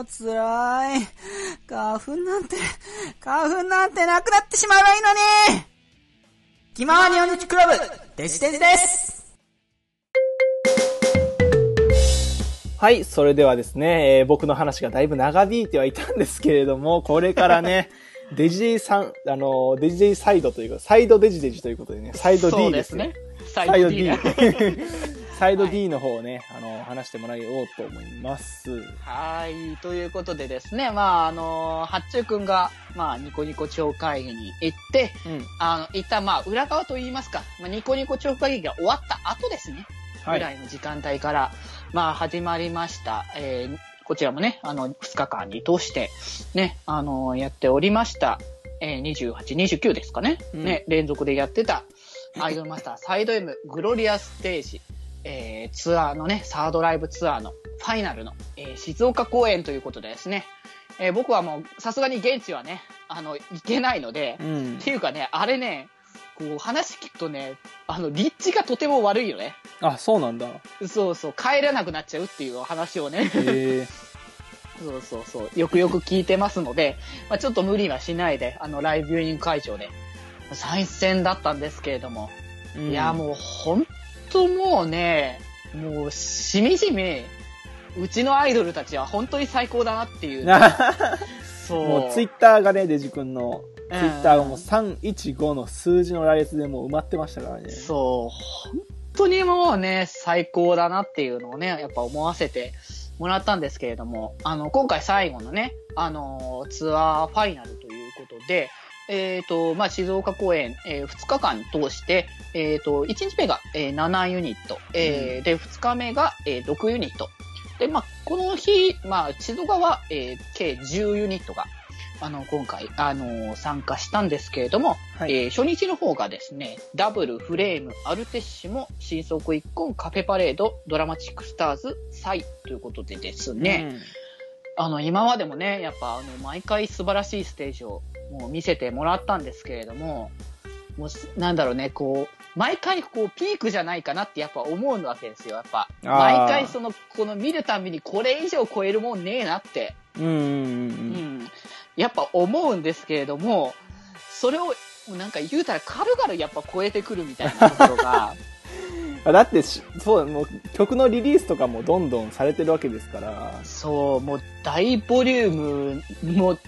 もう辛い。花粉なんて、花粉なんてなくなってしまえばいいのに気まわにおにちクラブ、デジデジですはい、それではですね、えー、僕の話がだいぶ長引いてはいたんですけれども、これからね、デジデジさん、あの、デジデジサイドというか、サイドデジデジということでね、サイド D ですね。サイド D。サイド D の方をね、あの、話してもらおうと思います。はい。ということでですね、まあ、あの、八中くんが、まあ、ニコニコ超会議に行って、うん、あの、一旦まあ、裏側と言いますか、まあ、ニコニコ超会議が終わった後ですね。ぐらいの時間帯から、まあ、始まりました。えー、こちらもね、あの、2日間に通して、ね、あの、やっておりました。えー、28、29ですかね。うん、ね、連続でやってた、アイドルマスターサイド M グロリアステージ、えー、ツアーのね、サードライブツアーのファイナルの、えー、静岡公演ということでですね、えー、僕はもう、さすがに現地はね、あの、行けないので、うん、っていうかね、あれね、こう話聞くとね、あの、立地がとても悪いよね。あ、そうなんだ。そうそう、帰れなくなっちゃうっていう話をね。へ そうそうそう、よくよく聞いてますので、まあ、ちょっと無理はしないで、あの、ライブビューイング会場で、再戦だったんですけれども、うん、いや、もう本当もうね、もうしみじみ、うちのアイドルたちは本当に最高だなっていう。そう。もうツイッターがね、デジ君の。ツイッターがもう315の数字の羅列でもう埋まってましたからね。そう。本当にもうね、最高だなっていうのをね、やっぱ思わせてもらったんですけれども、あの、今回最後のね、あの、ツアーファイナルということで、えっ、ー、と、まあ、静岡公演、えー、2日間通して、えっ、ー、と、1日目が、えー、7ユニット、えー、うん、で、2日目が、えー、6ユニット。で、まあ、この日、まあ、静岡は、えー、計10ユニットが、あの、今回、あのー、参加したんですけれども、はい、えー、初日の方がですね、ダブル、フレーム、アルテッシモ、新速一婚、カフェパレード、ドラマチックスターズ、サイということでですね、うん、あの、今までもね、やっぱ、あの、毎回素晴らしいステージをもう見せてもらったんですけれども、もう、なんだろうね、こう、毎回こう、ピークじゃないかなってやっぱ思うわけですよ、やっぱ。毎回その、この見るたびにこれ以上超えるもんねえなって。うんうんうん。うんやっぱ思うんですけれども、それを、なんか言うたら軽々やっぱ超えてくるみたいなところが、だってそう、もう曲のリリースとかもどんどんされてるわけですから。そう、もう大ボリューム、もう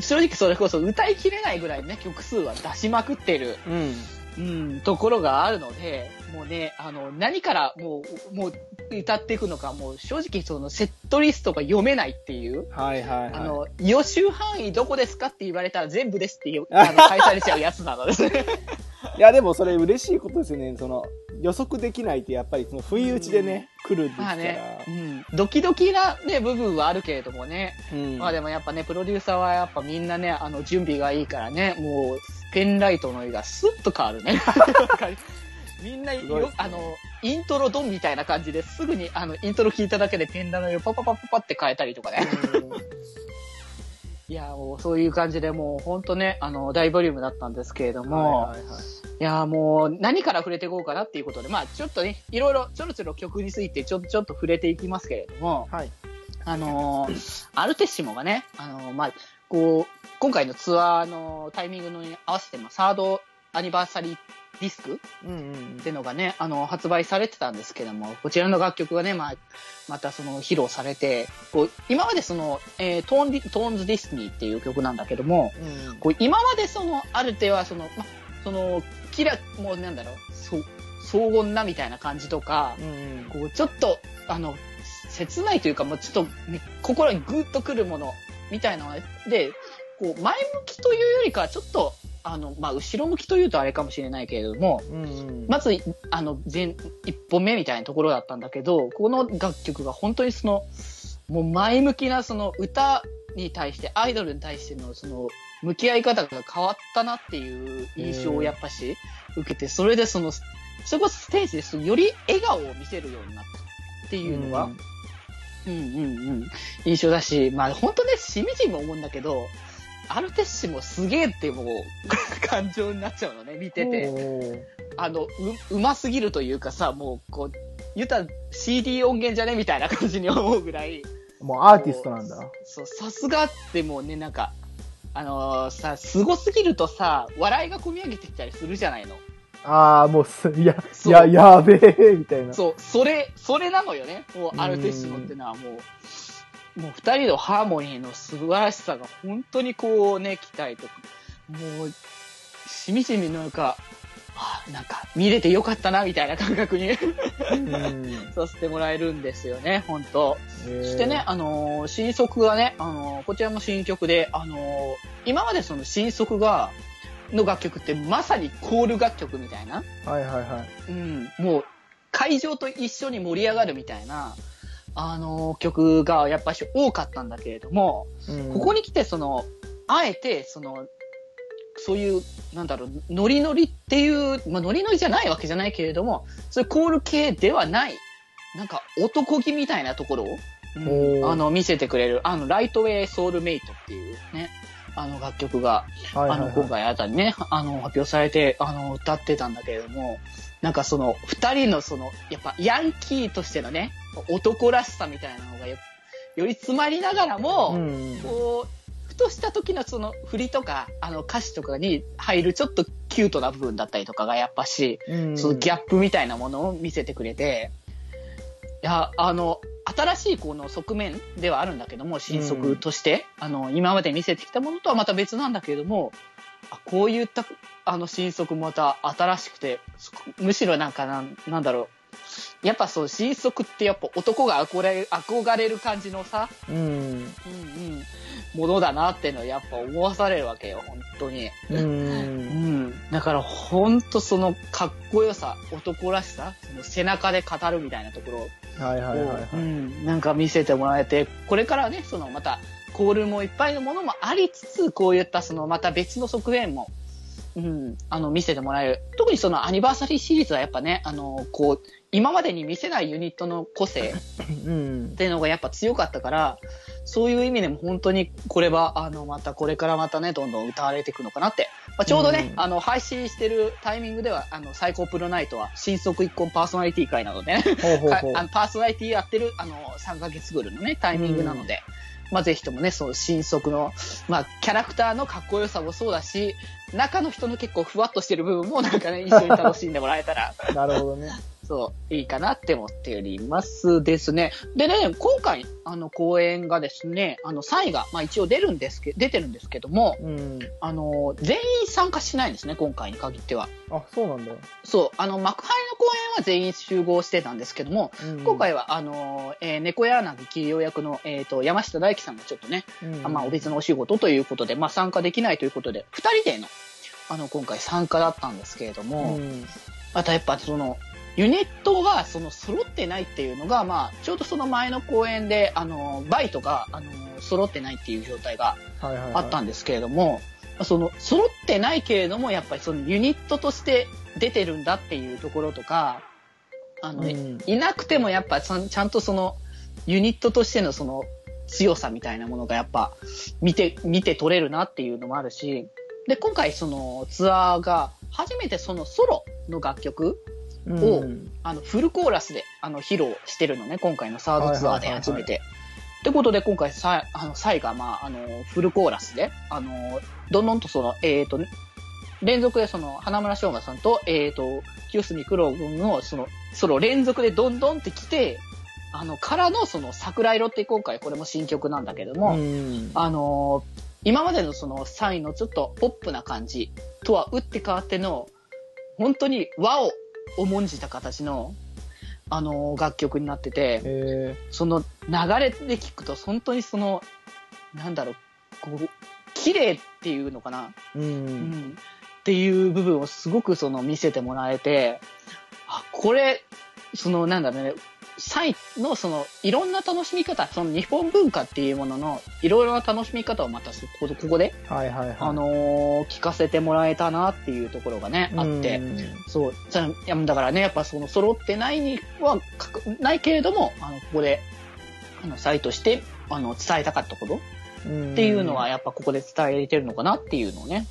正直それこそ歌いきれないぐらいね、曲数は出しまくってる、うん、うん、ところがあるので、もうね、あの、何からもう、もう歌っていくのか、もう正直そのセットリストが読めないっていう。はいはい、はい、あの、予習範囲どこですかって言われたら全部ですってあの、返されちゃうやつなのですね。いや、でもそれ嬉しいことですよね。その、予測できないってやっぱりその不意打ちでね、来るんですから。まあね、うん。ドキドキなね、部分はあるけれどもね。うん、まあでもやっぱね、プロデューサーはやっぱみんなね、あの、準備がいいからね、もう、ペンライトの色がスッと変わるね。みんなよ、あの、イントロドンみたいな感じですぐに、あの、イントロ聞いただけでペンラの色パパパパパって変えたりとかね。いや、もうそういう感じでもう本当ね、あの、大ボリュームだったんですけれども、はいはいはい、いや、もう何から触れていこうかなっていうことで、まあちょっとね、いろいろちょろちょろ曲についてちょちょっと触れていきますけれども、はい。あのー、アルテッシモがね、あのー、まあ、こう、今回のツアーのタイミングに合わせて、まあ、サードアニバーサリーディスクっていうのがね、あの、発売されてたんですけども、こちらの楽曲がね、まあ、またその披露されて、こう、今までその、えー、トーンディ、トーンズデスティニーっていう曲なんだけども、うん、こう今までその、ある程度はその、ま、その、キラ、もうなんだろう、そう、荘厳なみたいな感じとか、うん、こう、ちょっと、あの、切ないというか、もうちょっと、ね、心にグッとくるもの、みたいなので、こう、前向きというよりかは、ちょっと、あの、まあ、後ろ向きというとあれかもしれないけれども、うんうん、まず、あの、前、一本目みたいなところだったんだけど、この楽曲が本当にその、もう前向きなその歌に対して、アイドルに対してのその、向き合い方が変わったなっていう印象をやっぱし受けて、それでその、それこそステージですより笑顔を見せるようになったっていうのが、うん、うんうんうん印象だし、まあ本当ね、しみじみ思うんだけど、アルテッシもすげえってもう感情になっちゃうのね、見てて。あの、う、うますぎるというかさ、もう、こう、言ったら CD 音源じゃね？みたいな感じに思うぐらい、もうアーティストなんだ。そう、さすがってもうね、なんか、あのーさ、すごすぎるとさ、笑いが込み上げてきたりするじゃないの。ああ、もうす、いや、いや、やべえ、みたいな。そう、それ、それなのよね。もう、アルテッシモってのはもう、もう二人のハーモニーの素晴らしさが本当にこうね、期待とか、もう、しみじみなんか、あなんか、見れてよかったな、みたいな感覚に。うん。させてもらえるんですよね、本当。そしてね、、あのー新曲がね、あのーこちらも新曲で、あのー今までその新曲が、の楽曲ってまさにコール楽曲みたいな、はいはいはい。うん、もう会場と一緒に盛り上がるみたいな、あのー曲がやっぱし多かったんだけれども、うん。ここに来てその、あえてその、そういう、なんだろう、ノリノリっていう、まあノリノリじゃないわけじゃないけれども、そういうコール系ではない、なんか男気みたいなところを、うんあの、見せてくれる、あの、ライトウェイソウルメイトっていうね、あの楽曲が、はいはいはいあの、今回あたりね、あの、発表されて、あの、歌ってたんだけれども、なんかその、二人のその、やっぱ、ヤンキーとしてのね、男らしさみたいなのがよ、より詰まりながらも、うん。こう、ふとした時のその振りとか、あの歌詞とかに入るちょっとキュートな部分だったりとかがやっぱし、うん。そのギャップみたいなものを見せてくれて、いや、あの、新しいこの側面ではあるんだけども、新速として、あの、今まで見せてきたものとはまた別なんだけれども、あこういった、あの、新速また新しくて、そむしろなんかなん、なんだろう、やっぱそう、新速ってやっぱ男が憧れる、憧れる感じのさ、うん。うんうん、ものだなっていうのはやっぱ思わされるわけよ、本当に。う。うんん。だから本当そのかっこよさ、男らしさ、その背中で語るみたいなところを、はいはいはいはい。うん、なんか見せてもらえて、これからね、そのまた、コールもいっぱいのものもありつつ、こういったそのまた別の側面も、うん、あの、見せてもらえる。特にそのアニバーサリーシリーズはやっぱね、あの、こう、今までに見せないユニットの個性 うんっ。ていうのがやっぱ強かったから、そういう意味でも本当にこれは、あの、またこれからまたね、どんどん歌われていくのかなって。まあ、ちょうどね、うんあの、配信してるタイミングでは、あの、最高プロナイトは新速一婚パーソナリティ会なのでね、ほうほうほう。あのパーソナリティやってる、あの、3ヶ月ぐらいのね、タイミングなので、まあ、ぜひともね、その新速の、まあ、キャラクターのかっこよさもそうだし、中の人の結構ふわっとしてる部分もなんかね、一緒に楽しんでもらえたら、なるほどね。そう、いいかなって思っておりますですね。でね、今回、あの、公演がですね、あの、3位が、まあ一応出るんですけ出てるんですけども、うん。あの、全員参加しないんですね、今回に限っては。あ、そうなんだ。そう、あの、幕張の公演は全員集合してたんですけども、うん今、回は、あの、えー猫柳桐生役の、えっ、と、山下大輝さんがちょっとね、うんあまあ、お別のお仕事ということで、まあ、参加できないということで、二人での、あの、今回参加だったんですけれども、うん。またやっぱその、ユニットがその揃ってないっていうのが、まあ、ちょうどその前の公演で、あの、バイトが、あの、揃ってないっていう状態が。あったんですけれども、その、揃ってないけれども、やっぱりそのユニットとして出てるんだっていうところとか、あの、うんいなくてもやっぱちゃんちゃんとその、ユニットとしてのその強さみたいなものがやっぱ見て、見て取れるなっていうのもあるし、で、今回そのツアーが初めてそのソロの楽曲をうんあの、フルコーラスで、あの、披露してるのね、今回のサードツアーではいはいはいはい初めて。ってことで、今回、さ、あの、サイが、まあ、あの、フルコーラスで、あの、どんどんとその、えっ、と、連続でその、花村翔馬さんと、えっ、と、清澄九郎君の、その、その連続でどんどんって来て、あの、からの、その、桜色って今回、これも新曲なんだけども、うん。あのー今までのそのサイのちょっとポップな感じとは打って変わっての、本当に和を重んじた形の、あのー楽曲になってて、えその流れで聞くと本当にその、なんだろう、こう、綺麗っていうのかな、ー、う。うんん、っていう部分をすごくその見せてもらえて、あ、これ、そのなんだろうね、のそのいろんな楽しみ方、その日本文化っていうもののいろいろな楽しみ方をまたそこここで、はいはいはい。あのー聞かせてもらえたなっていうところがね、あって、うんそう、じゃあいやだからね、やっぱその揃ってないにはかくないけれども、あの、ここで、あの、サイとして、あの、伝えたかったことっていうのは、やっぱここで伝えれてるのかなっていうのをね、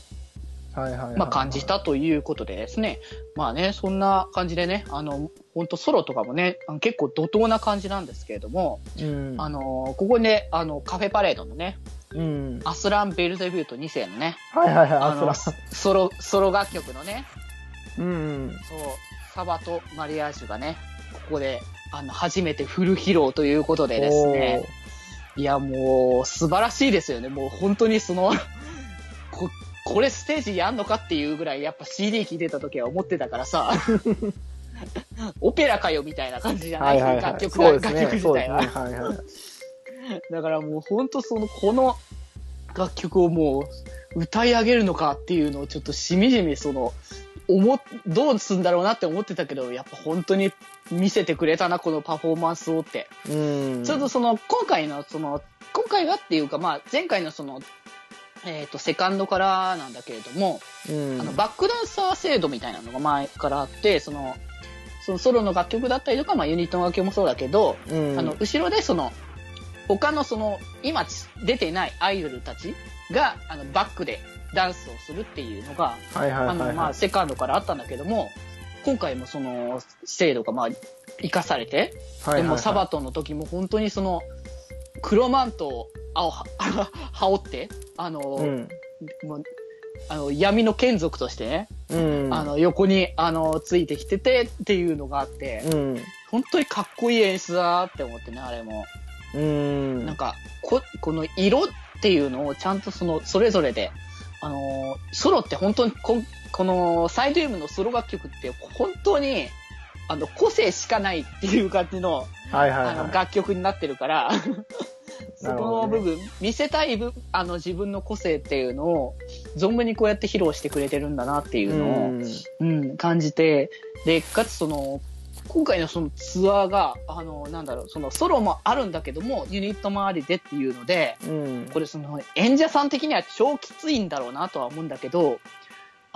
はいはいはい。まあ、感じたということでですね。まあね、そんな感じでね、あの、本当ソロとかもね、結構怒涛な感じなんですけれども、うん。あの、ここで、あの、カフェパレードのね、うん。アスラン・ベルゼビュート2世のね、はいはいはい。あの。ソロ、ソロ楽曲のね、うん。そう、サバとマリアージュがね、ここで、あの、初めてフル披露ということでですね、いや、もう、素晴らしいですよね。もう本当にその、こ、これステージやんのかっていうぐらい、やっぱ CD 聴いてた時は思ってたからさ、オペラかよみたいな感じじゃ。ない？はいはいはい。楽曲が、楽そうですね。曲自体は。ね。はいはい。だからもう本当その、この楽曲をもう歌い上げるのかっていうのをちょっとしみじみその、思っ、どうすんだろうなって思ってたけど、やっぱ本当に見せてくれたな、このパフォーマンスをって。うん。ちょうどその、今回のその、今回はっていうか、まあ、前回のその、えっ、と、セカンドからなんだけれども、うん。あの、バックダンサー制度みたいなのが前からあって、その、そのソロの楽曲だったりとか、まあ、ユニットの楽曲もそうだけど、うん、あの、後ろでその、他のその、今出てないアイドルたちが、あの、バックでダンスをするっていうのが、セカンドからあったんだけども、今回もその、制度がまあ、活かされて、でもサバトンの時も本当にその、黒マントを 羽織って、あの、うん。もうあの闇の眷属としてね、うん。あの横にあのついてきててっていうのがあって、うん。本当にかっこいい演出だなって思ってね、あれも。うん。なんかこ、この色っていうのをちゃんとその、それぞれで、あの、ソロって本当にこ、このサイド M のソロ楽曲って本当に、あの、個性しかないっていう感じの、はいはいはい。あの、楽曲になってるから、そこの部分、見せたい部あの、自分の個性っていうのを、存分にこうやって披露してくれてるんだなっていうのを、うんうん、感じて、で、かつその、今回のそのツアーが、あの、なんだろう、そのソロもあるんだけども、ユニット周りでっていうので、うん。これその演者さん的には超きついんだろうなとは思うんだけど、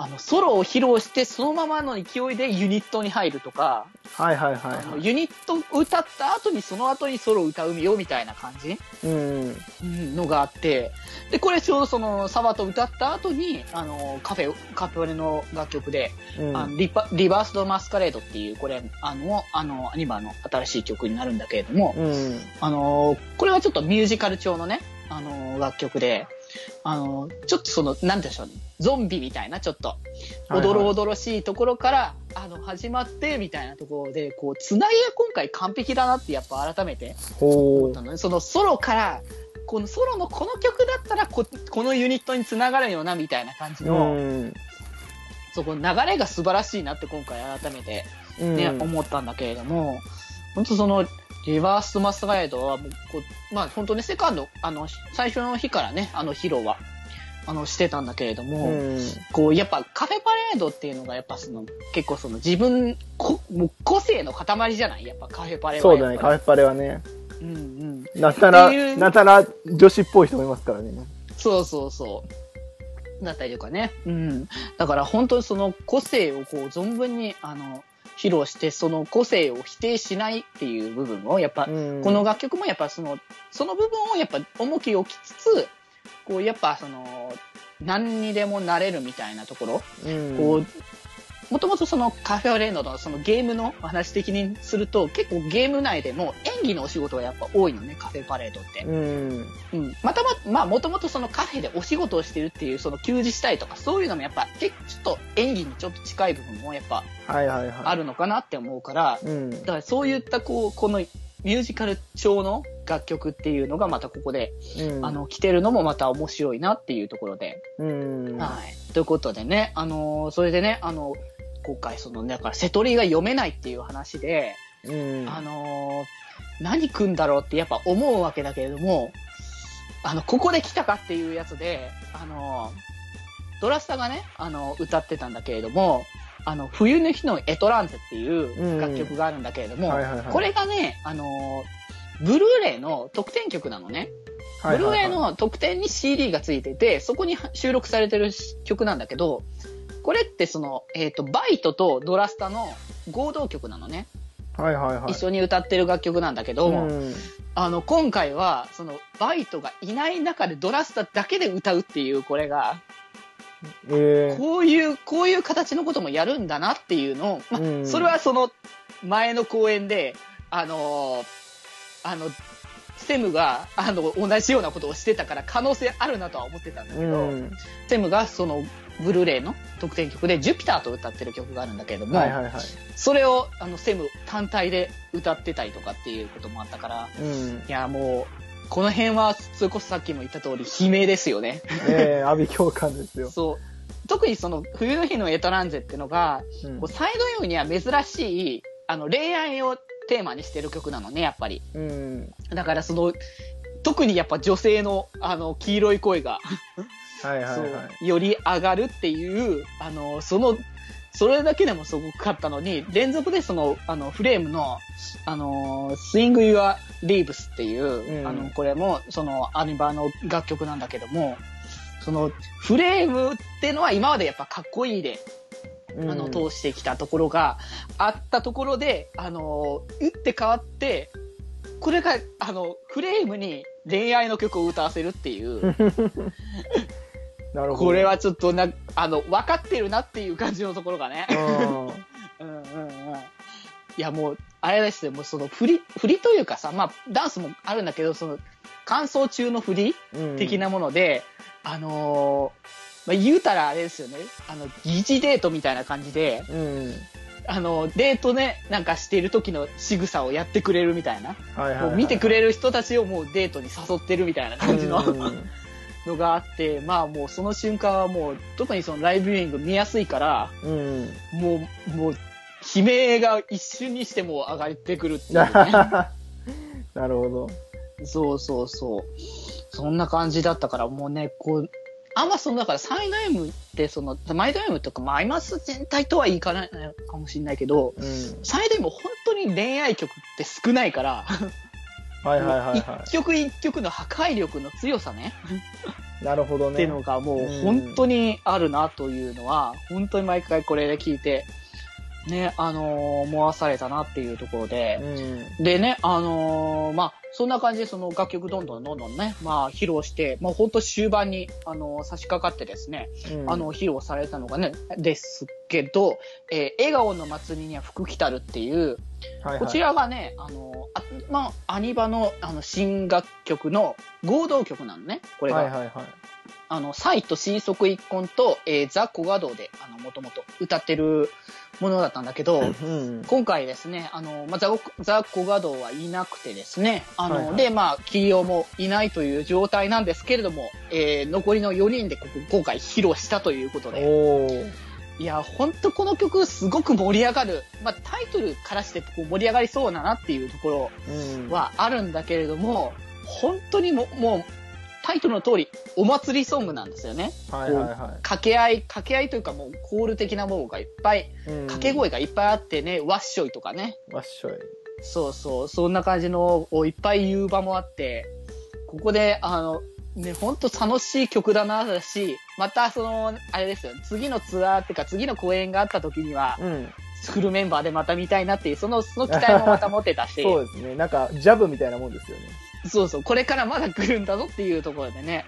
あの、ソロを披露してそのままの勢いでユニットに入るとか、はいはいはいユニットを歌った後にその後にソロを歌うよみたいな感じ？うん。うんのがあって、で、これちょうどそのサバと歌った後に、あの、カフェ、カフェオレの楽曲で、うん。あのリパリバースドマスカレードっていう、これ、あの、あの、アニバの新しい曲になるんだけれども、うん。あの、これはちょっとミュージカル調のね、あの、楽曲で、あの、ちょっとその、なんでしょうね、ゾンビみたいな、ちょっと、はいはいおどろおどろしいところから、あの、始まって、みたいなところで、こう、つなぎが今回完璧だなって、やっぱ改めてほ思ったのね。そのソロから、このソロのこの曲だったらこ、このユニットにつながるよな、みたいな感じう。の、うん。そこ流れが素晴らしいなって今回改めてね、うん思ったんだけれども、本当その、リバースマスガイドはもうこう、まあ本当ね、セカンド、あの、最初の日からね、あの、披露は、あの、してたんだけれども、うん。こう、やっぱカフェパレードっていうのが、やっぱその、結構その自分、こもう個性の塊じゃない？やっぱカフェパレードはそうだね、カフェパレはね。うんうん。なったらなったら女子っぽい人もいますからね。そうそうそう。だったりとかね。うん。だから本当にその個性をこう存分に、あの、披露して、その個性を否定しないっていう部分を、やっぱ、うん。この楽曲もやっぱその、その部分をやっぱ重きを置きつつ、こうやっぱその、何にでもなれるみたいなところ、うん、こう、もともとそのカフェオレードのそのゲームの話的にすると、結構ゲーム内でも演技のお仕事がやっぱ多いのね、カフェパレードって。うん。うん。またま、まあ、もともとそのカフェでお仕事をしてるっていう、その休日したいとか、そういうのもやっぱ、結構ちょっと演技にちょっと近い部分もやっぱはいはいはい。あるのかなって思うから、うん。だからそういったこう、このミュージカル調の楽曲っていうのがまたここで、うん。あの、来てるのもまた面白いなっていうところで、うん。はい。ということでね、あのーそれでね、あの、今回その、だから、瀬戸りが読めないっていう話で、うん。あのー何組んだろうってやっぱ思うわけだけれども、あの、ここで来たかっていうやつで、あのードラスタがね、あの、歌ってたんだけれども、あの、冬の日のエトランゼっていう楽曲があるんだけれども、これがね、あのーブルーレイの特典曲なのね。ブルーレイの特典に CD がついてて、そこに収録されてる曲なんだけど、これってその、えっ、と、バイトとドラスタの合同曲なのね。はいはいはい。一緒に歌ってる楽曲なんだけど、うん。あの、今回は、その、バイトがいない中でドラスタだけで歌うっていう、これが、ええこういう、こういう形のこともやるんだなっていうのを、まあうんそれはその前の公演で、あのーあの、セムが、あの、同じようなことをしてたから可能性あるなとは思ってたんだけど、うん。セムがその、ブルーレイの特典曲で、ジュピターと歌ってる曲があるんだけれども、はいはいはい。それを、あの、セム単体で歌ってたりとかっていうこともあったから、うん。いや、もう、この辺は、それこそさっきも言った通り、悲鳴ですよね。ええ阿鼻共感ですよ。そう。特にその、冬の日のエトランゼってのが、うんこうサイド M には珍しい、あの、恋愛をテーマにしてる曲なのね、やっぱり。うん。だからその、特にやっぱ女性の、あの、黄色い声が、はいはいはい。より上がるっていう、あの、その、それだけでもすごくかったのに、連続でその、あの、フレームの、あの、Swing Your Leaves っていう、うん。あの、これも、その、アニバーの楽曲なんだけども、その、フレームってのは今までやっぱかっこいいで、うん。あの、通してきたところがあったところで、あの、打って変わって、これが、あの、フレームに恋愛の曲を歌わせるっていう、なるほど。これはちょっとな、あの、分かってるなっていう感じのところがね。うん。うんうんうん。いや、もう、あれですよ、もうその振り、振りというかさ、まあ、ダンスもあるんだけど、その、乾燥中の振りうん的なもので、あのーまあ、言うたらあれですよね、あの、疑似デートみたいな感じで、うん。あの、デートね、なんかしている時の仕草をやってくれるみたいな。はいはいはい。もう見てくれる人たちをもうデートに誘ってるみたいな感じのうんのがあって、まあもうその瞬間はもう、特にそのライブビューイング見やすいから、うん。もう、もう、悲鳴が一瞬にしても上がってくるっていう、ね。なるほど。そうそうそう。そんな感じだったから、もうね、こう、あんまその、だからサイド M って、その、マイド M とか、まあ、アイマス全体とはいかないかもしれないけど、うん。サイド M 本当に恋愛曲って少ないから、はいはいはいは一曲一曲の破壊力の強さね、い。なるほどね。っていうのがもううん本当にあるなというのは、本当に毎回これで聞いて、ね、あのー思わされたなっていうところで、うん。でね、あのーまあ、そんな感じでその楽曲どんどんどんどんね、まあ、披露して、まあ、本当終盤に、あのー差し掛かってですね、うんあの、披露されたのがね、ですけど、えー笑顔の祭りには福来たるっていう、はいはいこちらがね、あのーあまあ、アニバの、あの、新楽曲の合同曲なのね、これが。はいはいはい。あの、サイと新足一婚と、えーザ・コガドで、あの、もともと歌ってるものだったんだけど、うん。今回ですね、あの、まあ、ザコ、ザ・コガドはいなくてですね、あの、はいはいで、まあ、キリオもいないという状態なんですけれども、えー残りの4人でここ今回披露したということで。いや、ほんとこの曲すごく盛り上がる、まあ、タイトルからしてこう盛り上がりそうだなっていうところうん。はあるんだけれども、本当にももう、タイトルの通り、お祭りソングなんですよね。はいはいは掛け合い、掛け合いというかもうコール的なものがいっぱい、掛け声がいっぱいあってね、ワッショイとかね、わっしょい。そうそう、そんな感じのをいっぱい言う場もあって、ここで、あの、ね、ほんと楽しい曲だな、だし、またその、あれですよ、次のツアーっていうか次の公演があった時には、うん。フルメンバーでまた見たいなっていう、その、その期待もまた持ってたし、そうですね。なんか、ジャブみたいなもんですよね。そうそう、これからまだ来るんだぞっていうところでね。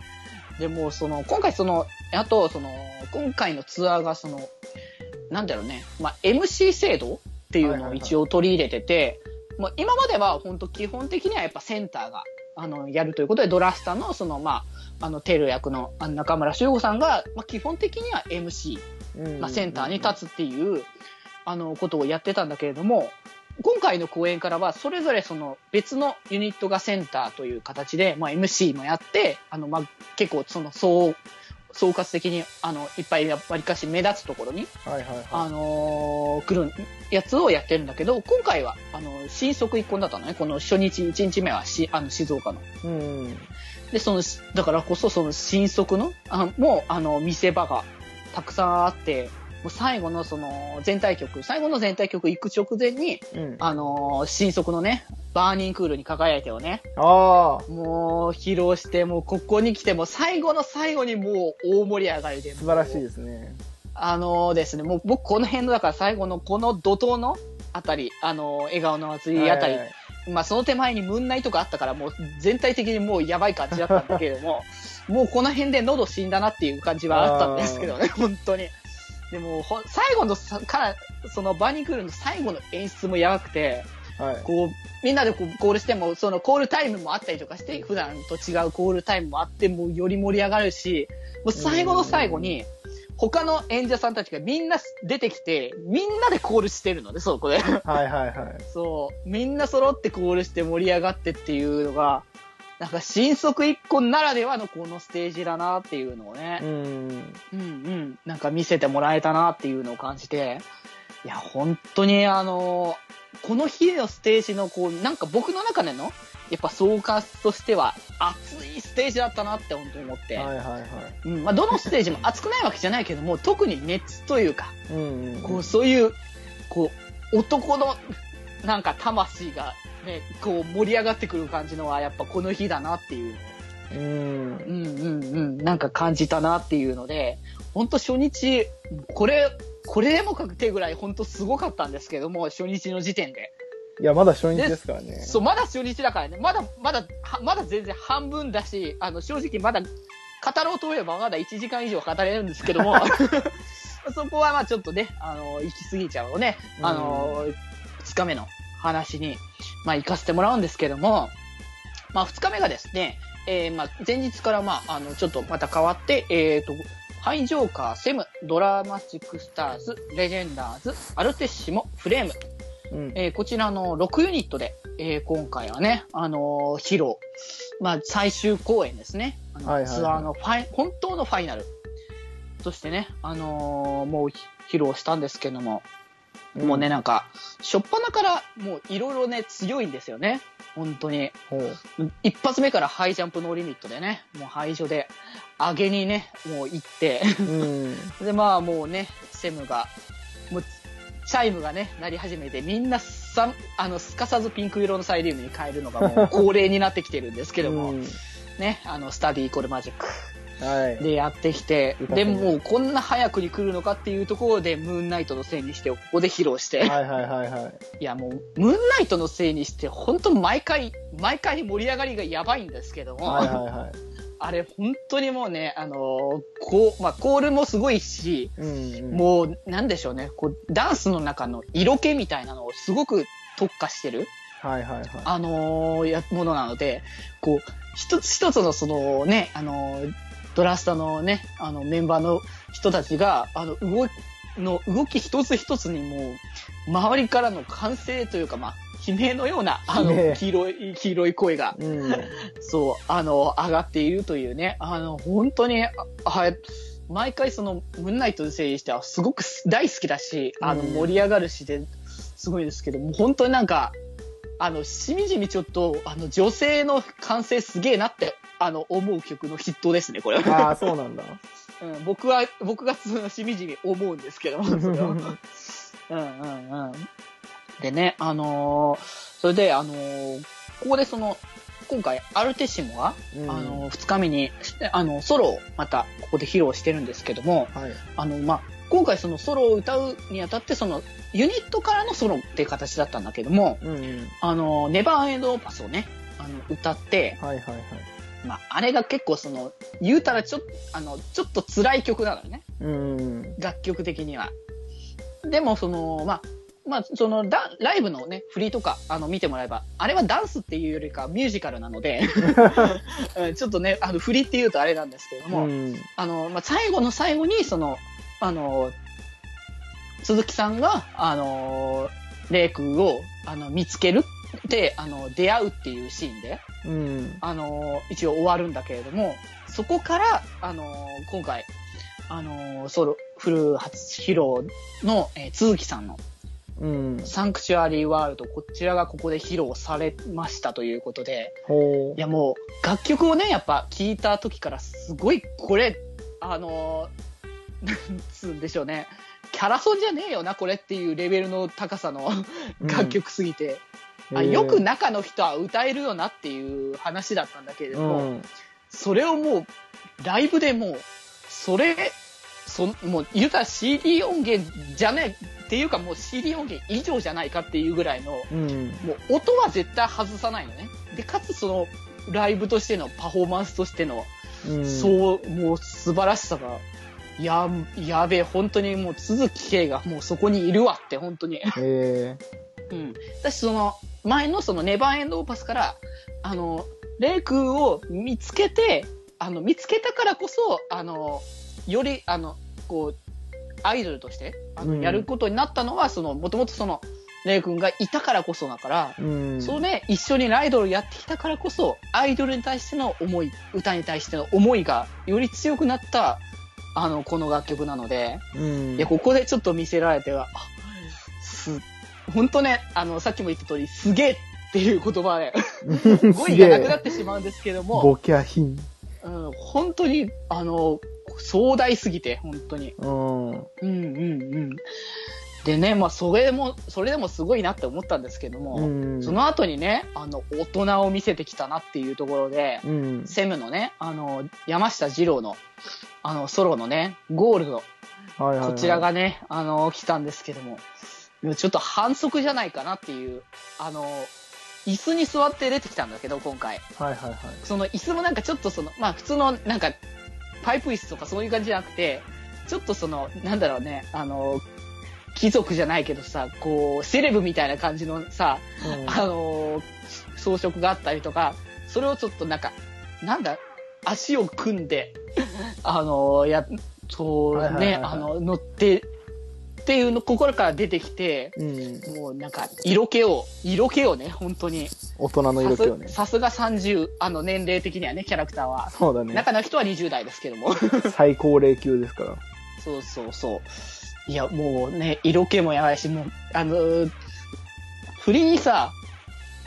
でも、その、今回その、あと、その、今回のツアーがその、なんだろうね、まあ、MC 制度っていうのを一応取り入れてて、もう今までは本当基本的にはやっぱセンターが、あの、やるということで、ドラスタのその、まあ、あの、テル役の中村修吾さんが、まあ、基本的には MC、うん。まあ、センターに立つっていう、あの、ことをやってたんだけれども、今回の公演からは、それぞれその別のユニットがセンターという形で、まあ、MC もやって、あの、まあ、結構その総、総括的に、あの、いっぱいわりかし目立つところに、はいはいはい。あのー来るやつをやってるんだけど、今回は、あの、新速一婚だったのね。この初日、1日目はし、あの、静岡の。うん。で、その、だからこそ、その新速の、あもう、あの、見せ場がたくさんあって、もう最後のその、全体曲、最後の全体曲行く直前に、うん。あのー新速のね、バーニングクールに輝いてをね、あもう披露して、もうここに来て、もう最後の最後にもう大盛り上がりで。あ、素晴らしいですね。あのーですね、もう僕この辺の、だから最後のこの怒涛のあたり、あのー笑顔の祭りあたり、はいはいはいまあその手前にムーンナイトがあったからもう全体的にもうやばい感じだったんだけれども、もうこの辺で喉死んだなっていう感じはあったんですけどね、本当に。でも、ほ最後のさから、そのバニクールの最後の演出もやばくて、はい。こう、みんなでこうコールしても、そのコールタイムもあったりとかして、普段と違うコールタイムもあって、もうより盛り上がるし、もう最後の最後に、他の演者さんたちがみんな出てきて、みんなでコールしてるので、そう、これ。はいはいはい。そう、みんな揃ってコールして盛り上がってっていうのが、なんか新速一個ならではのこのステージだなっていうのをね、うん。うんうん、なんか見せてもらえたなっていうのを感じて、いや、本当にあの、この日のステージのこう、なんか僕の中での、やっぱ総括としては熱いステージだったなって本当に思って、はいはいはい。うん、まあどのステージも熱くないわけじゃないけども、特に熱というか、うんうん。こう、そういう、こう、男の、なんか魂が、ね、こう、盛り上がってくる感じのは、やっぱこの日だなっていう、うん。うんうんうん、なんか感じたなっていうので、本当初日、これ、これでも確定ぐらい本当すごかったんですけども、初日の時点で。いや、まだ初日ですからね。そう、まだ初日だからね、まだ、まだ、はまだ全然半分だし、あの、正直まだ、語ろうと思えばまだ1時間以上語れるんですけども、そこはまあちょっとね、あの、行き過ぎちゃうのね、あの、2日目の話に、まあ行かせてもらうんですけども、まあ2日目がですね、えー、まあ前日からまあ、あの、ちょっとまた変わって、えっ、と、ハイジョーカー、セム、ドラマチックスターズ、レジェンダーズ、アルテッシモ、フレーム、うん。えーこちらの6ユニットで、えー今回はね、あのー披露。まあ、最終公演ですね。あのはいツアーのファイ、本当のファイナルとしてね、あのーもうひ披露したんですけども、もうね、なんか、しょっぱなからもういろいろね、強いんですよね。本当に。一発目からハイジャンプノーリミットでね、もうハイジョで、上げにね、もう行って、うん。で、まあもうね、セムが、もう、チャイムがね、鳴り始めて、みんなさ、あの、すかさずピンク色のサイリウムに変えるのがもう恒例になってきてるんですけども、うんね、あの、スタディイコールマジックはい。でやってきて、で、ねもうこんな早くに来るのかっていうところで、ムーンナイトのせいにして、ここで披露して、はいはいはいはい。いやもう、ムーンナイトのせいにして、本当毎回、毎回盛り上がりがやばいんですけども、はいはいはい。あれ本当にもうね、あのーこう、まあ、コールもすごいし、うんうん。もう、なんでしょうね。こう、ダンスの中の色気みたいなのをすごく特化してる、はいはいはい。あのーや、ものなので、こう、一つ一つのそのね、あのードラスタのね、あの、メンバーの人たちが、あの、動き、の動き一つ一つにもう、周りからの歓声というか、まあ、悲鳴のような、あの、黄色い、黄色い声が、うん。そう、あの、上がっているというね、あの、本当に、あはい、毎回その、ムーンナイトのせいにしてはすごく大好きだし、あの、うん盛り上がるしで、すごいですけど、もう本当になんか、あの、しみじみちょっと、あの、女性の感性すげえなって、あの、思う曲の筆頭ですね、これは。ああ、そうなんだ。うん、僕は、僕がそのしみじみ思うんですけども、それは。うんうんうん。でね、あのーそれで、あのーここでその、今回、アルテッシモが、うんあのー二日目に、あの、ソロをまた、ここで披露してるんですけども、はい。あの、まあ、今回そのソロを歌うにあたって、その、ユニットからのソロっていう形だったんだけども、うんうん。あの、ネバーエンドパスをね、あの、歌って、はいはいはい。まあ、あれが結構その、言うたらちょっと、あの、ちょっと辛い曲なのよね。うん。楽曲的には。でも、その、まあ、まあ、その、だライブのね、振りとか、あの、見てもらえば、あれはダンスっていうよりかミュージカルなので、うんちょっとね、あの、振りって言うとあれなんですけれども、うん。あの、まあ、最後の最後に、その、あの、鈴木さんが、あの、レイ君を、あの、見つけるで、あの、出会うっていうシーンで、うん。あの、一応終わるんだけれども、そこから、あの、今回、あの、ソロ、フル初披露の、えー、鈴木さんのうん。サンクチュアリーワールド、こちらがここで披露されましたということで、ほいやもう、楽曲をね、やっぱ聴いた時からすごい、これ、あのつうんでしょうね。キャラソンじゃねえよな、これっていうレベルの高さのうん楽曲すぎて、う。あよくな中の人は歌えるよなっていう話だったんだけれども、うん。それをもう、ライブでもう、それ、そもう、言うたら CD 音源じゃねえ、っていうかもう CD 音源以上じゃないかっていうぐらいの、うん。もう音は絶対外さないのね。で、かつその、ライブとしてのパフォーマンスとしての、うん。そう、もう素晴らしさが、や、やべえ、本当にもう鈴木圭がもうそこにいるわって、本当に。え うん。私その、前のそのネバーエンドオーパスから、あの、レイ君を見つけて、あの、見つけたからこそ、あの、より、あの、こう、アイドルとして、あの、うんやることになったのは、その、もともとその、レイ君がいたからこそだから、ー、うん。そうね、一緒にアイドルやってきたからこそ、アイドルに対しての思い、歌に対しての思いがより強くなった、あの、この楽曲なので、うん。いや、ここでちょっと見せられては、あ、す、本当ね、あの、さっきも言った通り、すげえっていう言葉で、語彙がなくなってしまうんですけども、ボキャヒン。うん、本当に、あの、壮大すぎて、本当に。うん。うんうんうん。でね、まあ、それでも、それでもすごいなって思ったんですけども、うん。その後にね、あの、大人を見せてきたなっていうところで、うん。セムのね、あの、山下二郎の、あの、ソロのね、ゴールド、はいはいはいこちら。がね、あの、来たんですけども、ちょっと反則じゃないかなっていう、あの、椅子に座って出てきたんだけど、今回。はいはいはい。その椅子もなんかちょっとその、まあ普通のなんか、パイプ椅子とかそういう感じじゃなくて、ちょっとその、なんだろうね、あの、貴族じゃないけどさ、こう、セレブみたいな感じのさ、うんあの、装飾があったりとか、それをちょっとなんか、なんだ、足を組んで、あの、や、そうね、はいあの、乗って、っていうの、心から出てきて、うん。もうなんか、色気を、色気をね、本当に。大人の色気をね。さすさすが30、あの、年齢的にはね、キャラクターは。そうだね。中の人は20代ですけども。最高齢級ですから。そうそうそう。いや、もうね、色気もやばいし、もう、あのー振りにさ、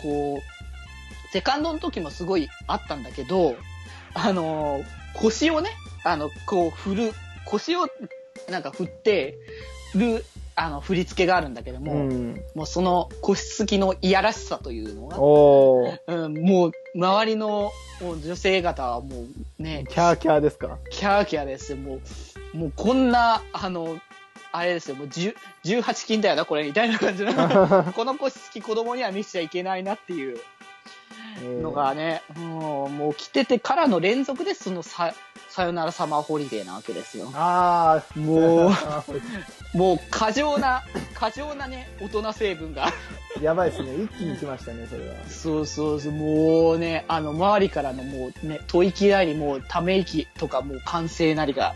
こう、セカンドの時もすごいあったんだけど、あのー腰をね、あの、こう振る、腰をなんか振ってる、あの、振り付けがあるんだけども、うん。もうその腰つきのいやらしさというのが。うん、もう、周りの女性方はもうね、キャーキャーですか？キャーキャーですよ。もう、もうこんな、あの、あれですよ、もう10 18金だよな、これ、みたいな感じの。この腰つき子供には見せちゃいけないなっていうのがね、もうもう来ててからの連続で、そのさ、さよならサマーホリデーなわけですよ。ああ、もう、あ もう過剰な、過剰なね、大人成分が。ー やばいですね。一気に来ましたね、それは。そうそうそう、もうね、あの、周りからのもうね、吐息なり、もうため息とか、もう歓声なりが、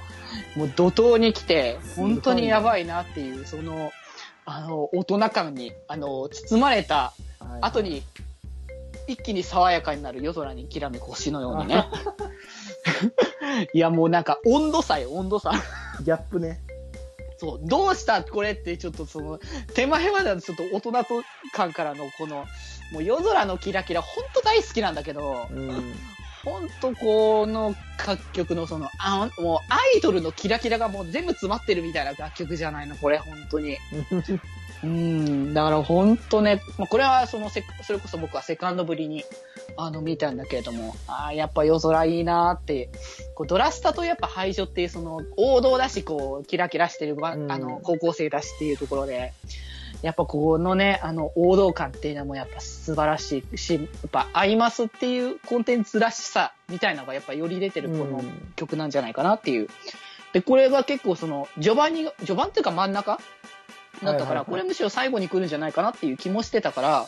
もう怒涛に来て、本当にやばいなっていう、その、あの、大人感に、あの、包まれたはい後に、一気に爽やかになる夜空にきらめく星のようにね。いや、もうなんか温度差よ、温度差。ギャップね。そう、どうしたこれって、ちょっとその、手前まではちょっと大人と感からのこの、もう夜空のキラキラ、ほんと大好きなんだけど、うん。ほんとこの楽曲のその、あもうアイドルのキラキラがもう全部詰まってるみたいな楽曲じゃないの、これ、本当に。うん、だから本当ね、まあ、これはそのせ、それこそ僕はセカンドぶりに、あの、見たんだけれども、ああ、やっぱ夜空いいなーって、こう、ドラスタとやっぱ排除っていうその、王道だし、こう、キラキラしてるあの、高校生だしっていうところで、やっぱこのね、あの、王道感っていうのもやっぱ素晴らしい。し、やっぱ、アイマスっていうコンテンツらしさみたいなのがやっぱより出てるこのうん曲なんじゃないかなっていう。で、これが結構その、序盤に、序盤っていうか真ん中だったから、これむしろ最後に来るんじゃないかなっていう気もしてたから、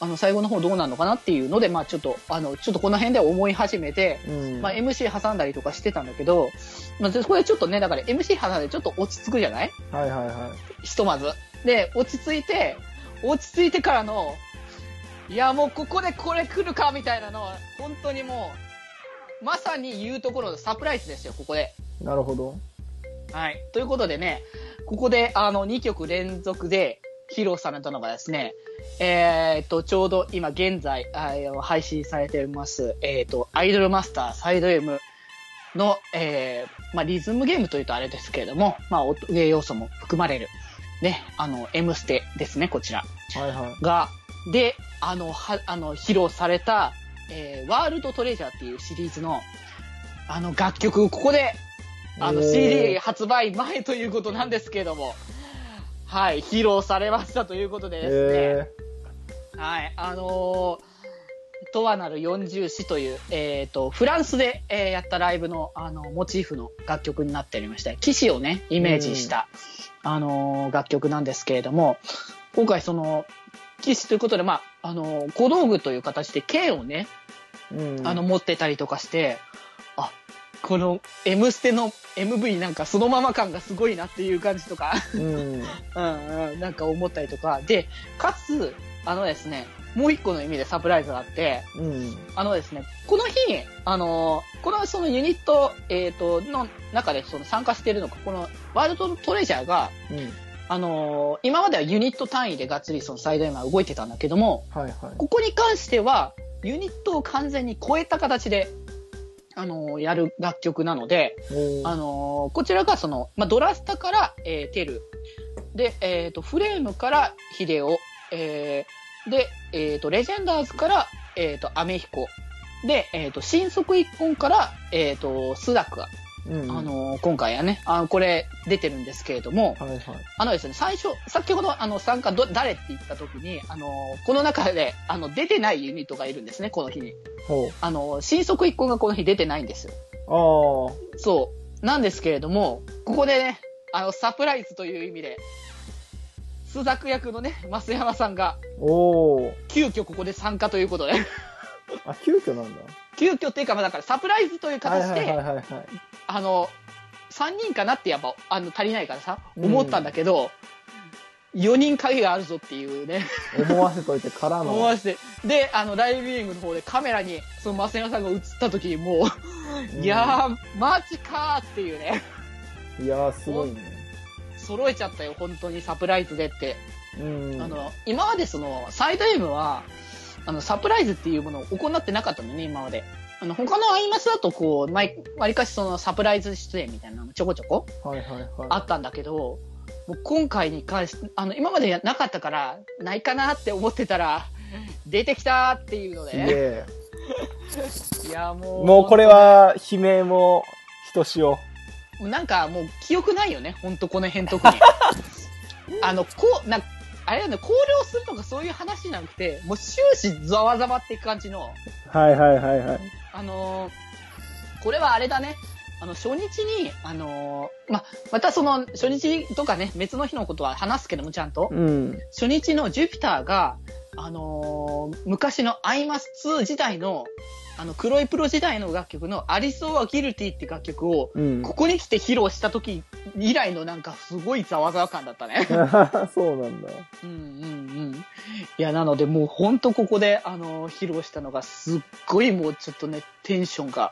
あの、最後の方どうなるのかなっていうので、まあちょっと、あの、ちょっとこの辺で思い始めて、うん。まあ MC 挟んだりとかしてたんだけど、まあこれちょっとね、だから MC 挟んでちょっと落ち着くじゃない？はいはいはひとまず。で、落ち着いて、落ち着いてからの、いやもうここでこれ来るかみたいなのは、本当にもう、まさに言うところのサプライズですよ、ここで。い。なるほど。はい。ということでね、ここであの2曲連続で披露されたのがですね、えー、っと、ちょうど今現在、配信されています、えー、っと、アイドルマスターサイド M の、えー、まあ、リズムゲームというとあれですけれども、まあ、音ゲー要素も含まれる、ね、あの、M ステですね、こちら。はいはい。が、で、あの、は、あの、披露された、えー、ワールドトレジャーっていうシリーズの、あの楽曲、ここで、あの、CD 発売前ということなんですけれども、はい、披露されましたということでですね、えはい、あのーとはなる40詩という、えっ、と、フランスで、えーやったライブの、あの、モチーフの楽曲になっておりまして、騎士をね、イメージした、あのー楽曲なんですけれども、今回その、騎士ということで、まあ、あのー小道具という形で剣をね、うん。あの、持ってたりとかして、あ、この、M ステの MV なんかそのまま感がすごいなっていう感じとか、うん。うんうん、なんか思ったりとか、で、かつ、あのですね、もう一個の意味でサプライズがあって、うん。あのですね、この日、あのーこのそのユニット、えっ、と、の中でその参加しているのが、このワールドトレジャーが、うん。あのー今まではユニット単位でがっつりそのサイドエマ動いてたんだけども、はいはい。ここに関しては、ユニットを完全に超えた形で、あのーやる楽曲なので、あのーこちらがその、まあ、ドラスタから、えーテル。で、えっ、と、フレームからヒデオ。えーで、えっ、と、レジェンダーズから、えっ、と、アメヒコ。で、えっ、と、新速一本から、えっ、と、スダクが、うん。あのー今回はね、あの、これ出てるんですけれども、はいはい。あのですね、最初、先ほど、あの、参加ど、誰って言った時に、あのーこの中で、あの、出てないユニットがいるんですね、この日に。ほあのー新速一本がこの日出てないんですよ。う。あそう。なんですけれども、ここでね、あの、サプライズという意味で、スザク役のね、増山さんが、あ。おー。急遽ここで参加ということで、あ、急遽なんだ。急遽っていうか、まあだからサプライズというはい形で。あの、3人かなってやっぱ、あの、足りないからさ、うん思ったんだけど、4人影があるぞっていうね、思わせといてからの。思わせて、で、あの、ライブビューイングの方でカメラに、その増山さんが映った時にもう、うんいやー、マジかーっていうね、いやー、すごいね。揃えちゃったよ、本当にサプライズでって。うん。あの、今までその、サイド M は、あの、サプライズっていうものを行ってなかったのね、今まで。あの、他のアイマスだと、こう、毎、わりかしそのサプライズ出演みたいなのもちょこちょこはいはいはい。あったんだけど、もう今回に関して、あの、今までやなかったから、ないかなって思ってたら、出てきたっていうのすで。いや、もう。もうこれは、悲鳴も、ひとしお。なんかもう記憶ないよね、ほんとこの辺特に。あの、こう、なんかあれだね、考慮するとかそういう話じゃなくて、もう終始ざわざわっていく感じの、はいはいはいはい。あのーこれはあれだね。あの、初日に、あのーま、またその、初日とかね、別の日のことは話すけども、ちゃんと。うん。初日のジュピターが、あのー昔のアイマス2時代の、あの、黒いプロ時代の楽曲のアリソーはギルティって楽曲を、うん。ここに来て披露した時以来のなんかすごいざわざわ感だったね。そうなんだ。うんうんうん。いや、なのでもうほんとここで、あの、披露したのがすっごいもうちょっとね、テンションが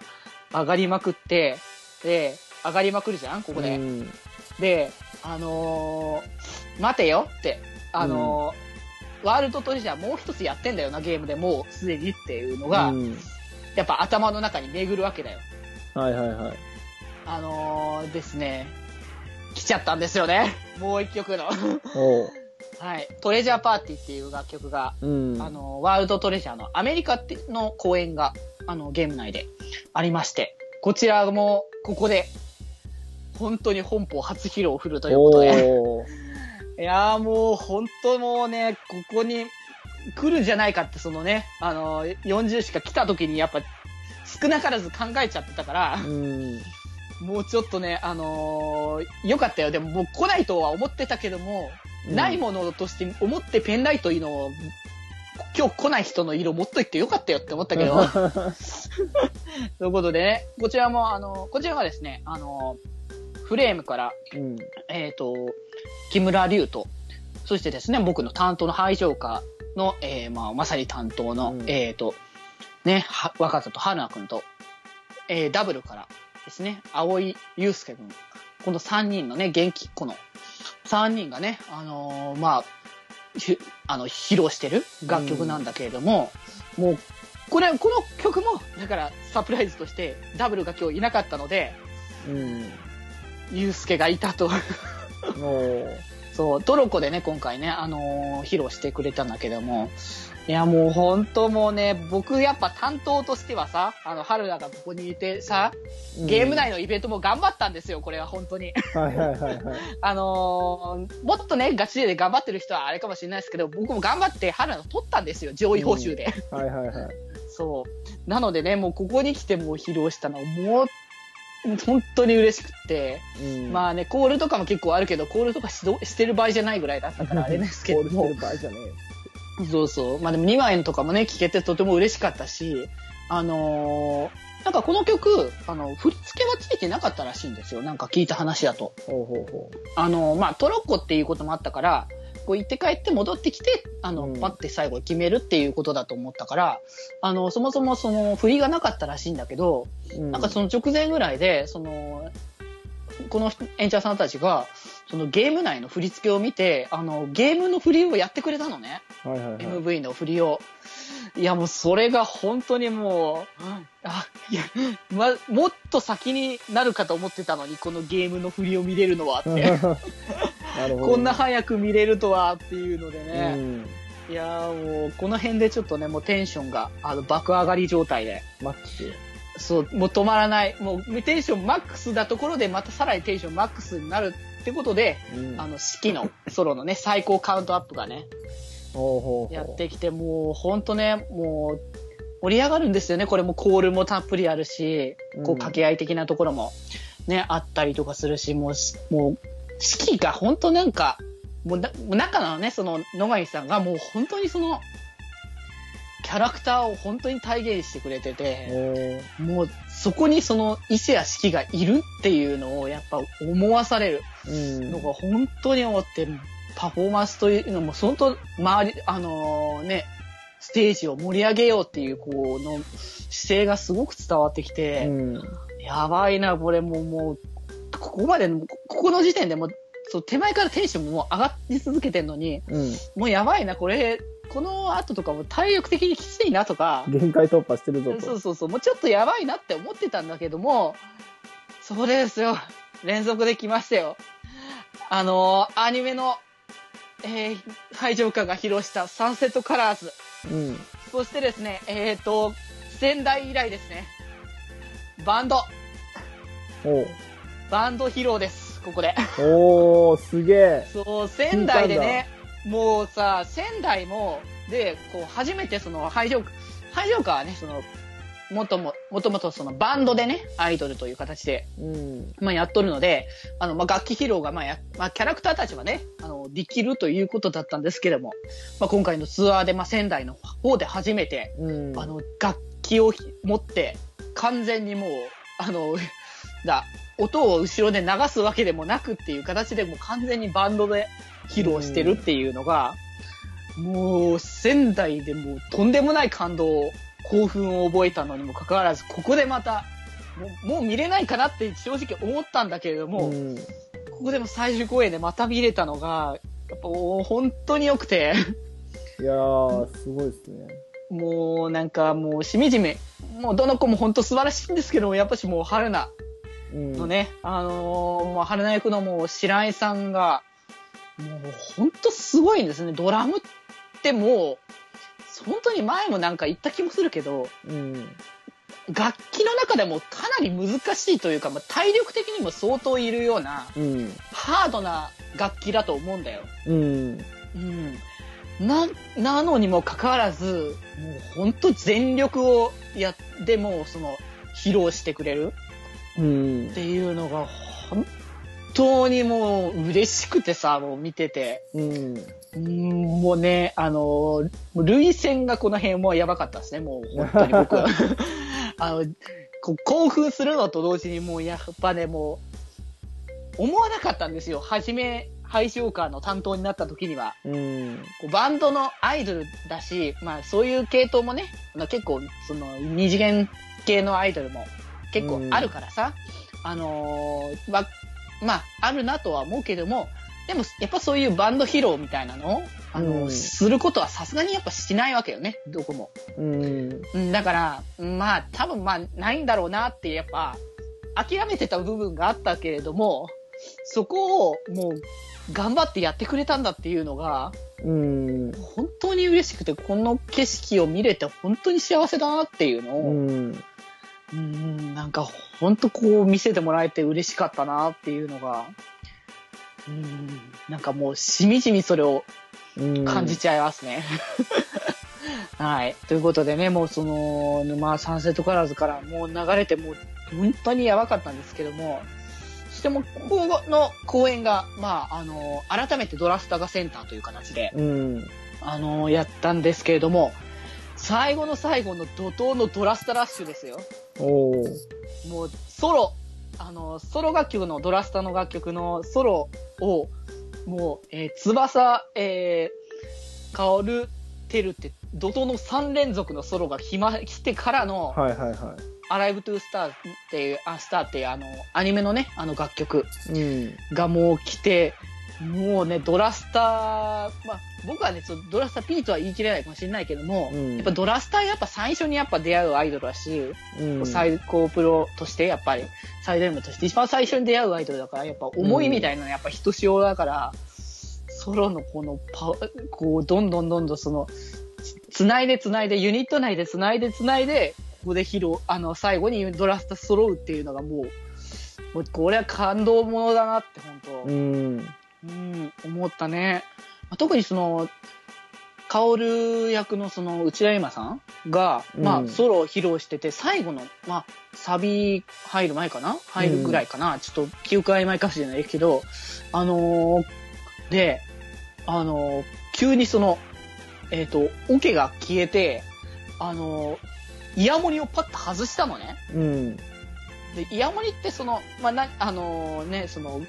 上がりまくって、で、上がりまくるじゃんここで。うん。で、あのー待てよって、あのーワールドトレジャーもう一つやってんだよな、ゲームでもうすでにっていうのが、うんやっぱ頭の中に巡るわけだよ。はいはいはい。あのーですね、来ちゃったんですよね。もう一曲の。はい。トレジャーパーティーっていう楽曲が、うん。あの、ワールドトレジャーのアメリカっての公演が、あの、ゲーム内でありまして、こちらも、ここで、本当に本邦初披露を振るということで。いやーもう、本当もうね、ここに来るんじゃないかって、そのね、あの、40しか来た時にやっぱ、少なからず考えちゃってたから、うん。もうちょっとね、あのーよかったよ。でももう来ないとは思ってたけども、うんないものとして思ってペンライトいいのを、今日来ない人の色持っといてよかったよって思ったけど。ということでね、こちらも、あの、こちらはですね、あの、フレームから、うん。えっ、と、木村龍と、そしてですね、僕の担当の排除家の、えーまあ、まさに担当の、うんえっ、と、ね、は若田と春菜くんと、えーダブルからですね、青井祐介くん、この3人のね、元気っ子の3人がね、あのーまあ、ひあの、披露してる楽曲なんだけれども、もう、これ、この曲も、だから、サプライズとして、ダブルが今日いなかったので、うん。祐介がいたと。おーそう、トロコでね、今回ね、あのー披露してくれたんだけども、いや、もう本当もうね、僕やっぱ担当としてはさ、あの、春菜がここにいてさ、ゲーム内のイベントも頑張ったんですよ、これは本当に。はいはいはいはい。あのーもっとね、ガチで頑張ってる人はあれかもしれないですけど、僕も頑張って春菜を取ったんですよ、上位報酬で。はいはいはい。そう。なのでね、もうここに来てもう披露したのはもう、本当に嬉しくって。うんまあね、コールとかも結構あるけど、コールとかしどしてる場合じゃないぐらいだったからあれですけどもコールして。る場合じゃねそうそう。まあでも2枚とかもね、聴けてとても嬉しかったし、あのーなんかこの曲、あの、振り付けはついてなかったらしいんですよ。なんか聞いた話だと。え。ほうほうほあのーまあトロッコっていうこともあったから、こう行って帰って戻ってきて、あの、うんパッて最後決めるっていうことだと思ったから、あの、そもそもその振りがなかったらしいんだけど、なんかその直前ぐらいで、その、この演者さんたちが、そのゲーム内の振り付けを見て、あの、ゲームの振りをやってくれたのね。はいはいはい。MV の振りを。いや、もうそれが本当にもう、あ、いや、ま、もっと先になるかと思ってたのに、このゲームの振りを見れるのはって。なるほど。こんな早く見れるとはっていうのでうね。ん。いやーもう、この辺でちょっとね、もうテンションが、あの、爆上がり状態で。マックス。そう、もう止まらない。もう、テンションマックスなところで、またさらにテンションマックスになるってことで、うんあの、式のソロのね、最高カウントアップがね、ほうほうほう。やってきて、もう、ほんとね、もう、盛り上がるんですよね。これもコールもたっぷりあるし、こう、うん掛け合い的なところも、ね、あったりとかするし、もうし、もう、式がほんとなんか、もうな、中のね、その、野上さんが。もう本当にその、キャラクターを本当に体現してくれてて、えもう、そこにその、伊勢や四季がいるっていうのを、やっぱ思わされる。のが本当に思って、パフォーマンスというのも、本当、周り、あのね、ステージを盛り上げようっていう、こう、の、姿勢がすごく伝わってきうて、ん。やばいな、これもう、もう、ここまで、ここの時点でもう、そう、手前からテンションも上がり続けてんのに、うん。もうやばいな、これ、この後とかも体力的にきついなとか、限界突破してるぞと。そうそうそう、もうちょっとやばいなって思ってたんだけども、そうですよ。連続で来ましたよ。あのーアニメの、えー、最上歌が披露したサンセットカラーズ。うん。そしてですね、えっ、と、仙台以来ですね。バンド、バンド披露です、ここで。おー、すげえ。そう、仙台でね、もうさ、仙台も、で、こう、初めてその、ハイジョーク、ハイジョーカーはね、その、もとも、もともとそのバンドでね、アイドルという形で、うん。まあやっとるので、あの、まあ楽器披露が、まあや、まあキャラクターたちはね、あの、できるということだったんですけれども、まあ今回のツアーで、まあ仙台の方で初めて、うん。あの、楽器をひ持って、完全にもう、あの、だ、音を後ろで流すわけでもなくっていう形でもう完全にバンドで披露してるっていうのが、もう仙台でもうとんでもない感動、興奮を覚えたのにもかかわらず、ここでまた、もうもう見れないかなって正直思ったんだけれども、うん。ここでも最終公演でまた見れたのが、やっぱ本当に良くて、いやー、すごいですね。もうなんかもうしみじみ、もうどの子も本当素晴らしいんですけども、やっぱしもう春菜うん。のね、あのーもう春菜役のもう白井さんが、もう本当すごいんですね。ドラムってもう、本当に前もなんか言った気もするけど、うん。楽器の中でもかなり難しいというか、まあ、体力的にも相当いるような、うん。ハードな楽器だと思うんだよ。うん。うん。な、なのにもかかわらず、もう本当全力をやって、もうその、披露してくれるうんっ。ていうのが、本当にもう嬉しくてさ、もう見てて。うん。うん、もうね、あの、類線がこの辺もやばかったですね、もう本当に僕は。あの、こう興奮するのと同時にもうやっぱね、もう、思わなかったんですよ。初め、ハイジョーカーの担当になった時には。うん。バンドのアイドルだし、まあそういう系統もね、結構その二次元系のアイドルも結構あるからさ、あのーま、まああるなとは思うけども、でもやっぱそういうバンド披露みたいなのを、あのーうんすることはさすがにやっぱしないわけよね、どこも。うん。うんだから、まあ多分まあないんだろうなってやっぱ諦めてた部分があったけれども、そこをもう頑張ってやってくれたんだっていうのが、うん。本当に嬉しくて、この景色を見れて本当に幸せだなっていうのうを、ん。うん、なんか本当こう見せてもらえて嬉しかったなっていうのが、うん、なんかもうしみじみそれをうん。感じちゃいますね。はい。ということでね、もうその、沼サンセットカラーズからもう流れてもう本当にやばかったんですけども、そしてもうここの公演が、まあ、あの、改めてドラスタがセンターという形で、うん。あの、やったんですけれども、最後の最後の怒涛のドラスタラッシュですよ。おー。もうソロ、あの、ソロ楽曲のドラスタの楽曲のソロを、もう、えー翼、えー、カオル、テルって、怒涛の3連続のソロが来ま、来てからの、はいはいはアライブトゥースターっていう、あ、スターっていうあの、アニメのね、あの楽曲。がもう来て、もうね、ドラスター、まあ、僕はね、ドラスター P とは言い切れないかもしれないけども、うんやっぱドラスターやっぱ最初にやっぱ出会うアイドルだし、うん。最高プロとして、やっぱり、最大ムとして、一番最初に出会うアイドルだから、やっぱ思いみたいなのやっぱひとしおだから、ソロのこのパ、こう、どんどんどんどんその、つつないでつないで、ユニット内でつないでつないで、ここで披露、あの、最後にドラスタ揃うっていうのがもう、もうこれは感動ものだなって、本当うん。うん、思ったね。まあ特にその、カオル役のその内田絵馬さんが、まうんあソロを披露してて、最後の、まあ、サビ入る前かな？入るぐらいかな、ちょっと記憶曖昧かもしれないけど、あのーで、あのー急にその、えっ、と、オケが消えて、あのーイヤモニをパッと外したのね。うん。で、イヤモニってその、まあ、な、あのね、その、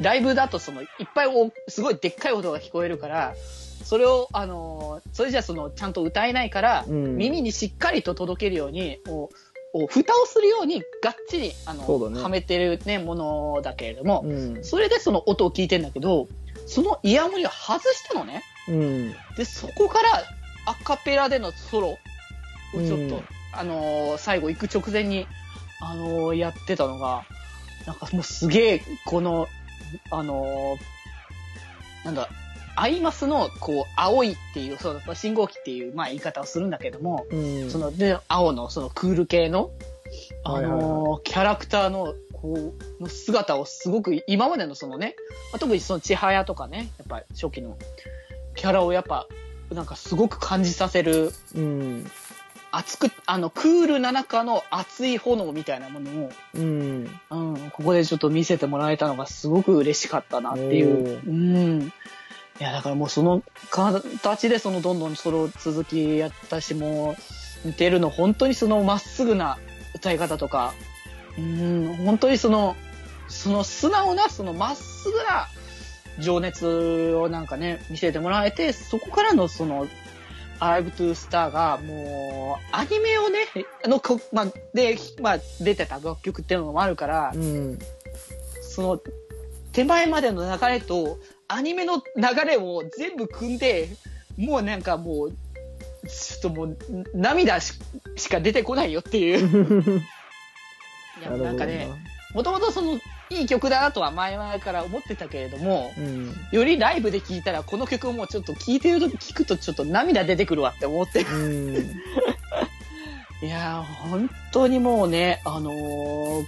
ライブだとその、いっぱいお、すごいでっかい音が聞こえるから、それを、あのそれじゃその、ちゃんと歌えないから、うん耳にしっかりと届けるように、お、お蓋をするように、がっちり、あの、ねはめてるね、ものだけれども、うん。それでその音を聞いてんだけど、そのイヤモニを外したのね。うん。で、そこからアカペラでのソロをちょっと、うんあのー最後行く直前に、あのーやってたのが、なんかもうすげえ、この、あのーなんだ、アイマスの、こう、青いっていう、そう、信号機っていう、まあ言い方をするんだけども、うん。その、で、青の、そのクール系の、あのーキャラクターの、こう、の姿をすごく、今までのそのね、まあ特にその、千早とかね、やっぱ初期のキャラをやっぱ、なんかすごく感じさせる、うん。熱く、あの、クールな中の熱い炎みたいなものを、うん。うん、ここでちょっと見せてもらえたのがすごく嬉しかったなっていう。おうん。いや、だからもうその形でそのどんどんソロ続きやったし、もう、似てるの本当にそのまっすぐな歌い方とか、うん、本当にその、その素直な、そのまっすぐな情熱をなんかね、見せてもらえて、そこからのその、アイブトゥースターが、もう、アニメをね、あの、こまあ、で、まあ、出てた楽曲っていうのもあるから、うん。その、手前までの流れと、アニメの流れを全部組んで、もうなんかもう、ちょっともう、涙ししか出てこないよっていう。いや、なんかね、もともとその、いい曲だなとは前々から思ってたけれども、うん。よりライブで聴いたら、この曲をもうちょっと聴いてるとき聞くとちょっと涙出てくるわって思って。うん。いやー、本当にもうね、あのー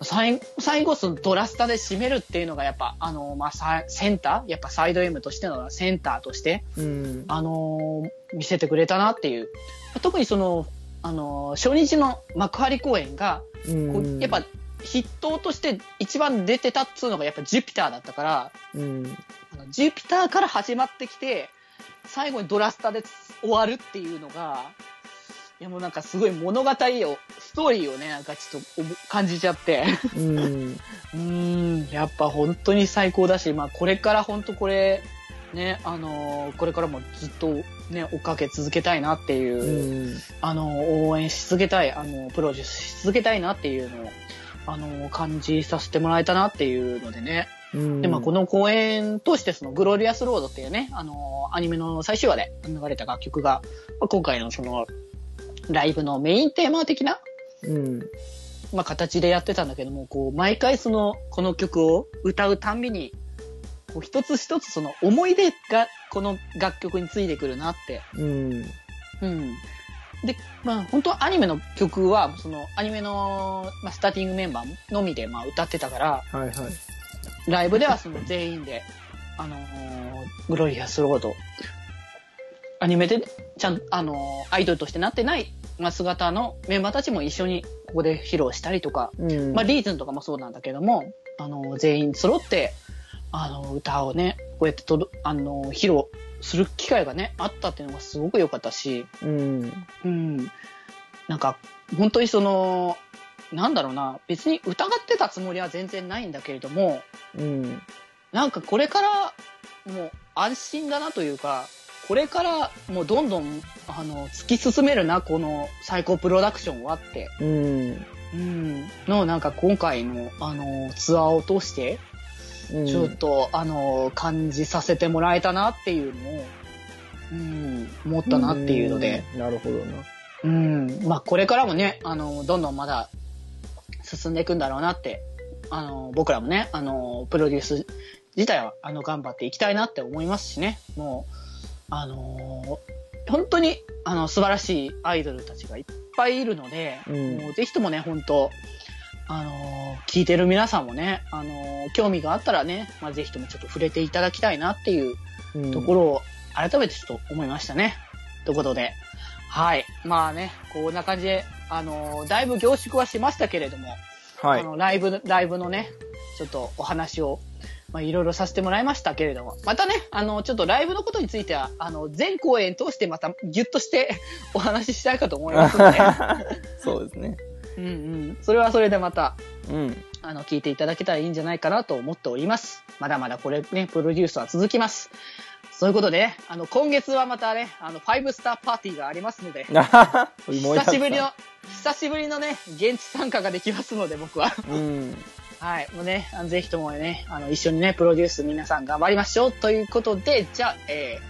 最最後、そのドラスタで締めるっていうのがやっぱ、あのーまあ、さセンター？やっぱサイド M としてのセンターとして、うん。あのー見せてくれたなっていう。特にその、あのー初日の幕張公演が、こうやっぱ、筆頭として一番出てたっつうのがやっぱジュピターだったから、うん。あのジュピターから始まってきて、最後にドラスタで終わるっていうのが、いやもうなんかすごい物語を、ストーリーをね、なんかちょっと思感じちゃって。うん。うーん、やっぱ本当に最高だし、まあこれから本当これ、ね、あのーこれからもずっとね、追っかけ続けたいなっていう、うん。あの、応援し続けたい、あの、プロデュースし続けたいなっていうのを、あの、感じさせてもらえたなっていうのでね。うん。で、まあ、この公演として、その、グロリアスロードっていうね、あの、アニメの最終話で流れた楽曲が、まあ今回のその、ライブのメインテーマ的な、うん。まあ、形でやってたんだけども、こう、毎回その、この曲を歌うたんびに、こう、一つ一つその思い出が、この楽曲についてくるなってうん。うん。で、まあ、本当はアニメの曲は、その、アニメの、まあ、スターティングメンバーのみで、まあ、歌ってたから、はいはい。ライブではその全員で、あのーグロリアスロードアニメで、ちゃん、あの、アイドルとしてなってない、まあ、姿のメンバーたちも一緒にここで披露したりとか、うん。まあ、リーズンとかもそうなんだけども、あの、全員揃って、あの、歌をね、こうやってとど、あの、披露する機会がね、あったっていうのがすごく良かったし、うん。うん。なんか、本当にその、なんだろうな、別に疑ってたつもりは全然ないんだけれども、うん。なんかこれから、もう安心だなというか、これからもうどんどん、あの、突き進めるな、この最高プロダクションはって、うん。うん、の、なんか今回の、あの、ツアーを通して、うん。ちょっと、あの、感じさせてもらえたなっていうのを、うん、思ったなっていうので、うん。なるほどな。うん、まあこれからもね、あの、どんどんまだ進んでいくんだろうなって、あの、僕らもね、あの、プロデュース自体は、あの、頑張っていきたいなって思いますしね、もう、あの、本当に、あの、素晴らしいアイドルたちがいっぱいいるので、うん。もうぜひともね、本当あの、聞いてる皆さんもね、あの、興味があったらね、まあ、ぜひともちょっと触れていただきたいなっていううんところを改めてちょっと思いましたね。ということで、はい。まあね、こんな感じで、あのだいぶ凝縮はしましたけれども、はい。あの、ライブ、ライブのね、ちょっとお話を、まあ、いろいろさせてもらいましたけれども、またね、あの、ちょっとライブのことについては、あの、全公演通してまたギュッとしてお話ししたいかと思いますので、そうですね。うんうん。それはそれでまた、うん。あの、聞いていただけたらいいんじゃないかなと思っております。まだまだこれね、プロデュースは続きます。そういうことでね、あの、今月はまたね、あの、5スターパーティーがありますので、久しぶりの、久しぶりのね、現地参加ができますので、僕は。うん。はい。もうね、ぜひともね、あの、一緒にね、プロデュース皆さん頑張りましょう。ということで、じゃあ、え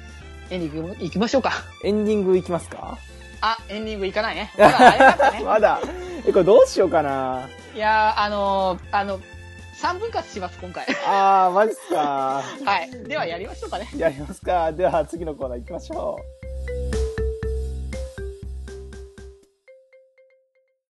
ー、エンディング行きましょうか。エンディングいきますか？あ、エンディング行かないね。まだあれだったね。まだ。え、これどうしようかな。いやー、あのー、あの、3分割します、今回。あー、マジっすか。はい。ではやりましょうかね。やりますか。では次のコーナー行きましょう。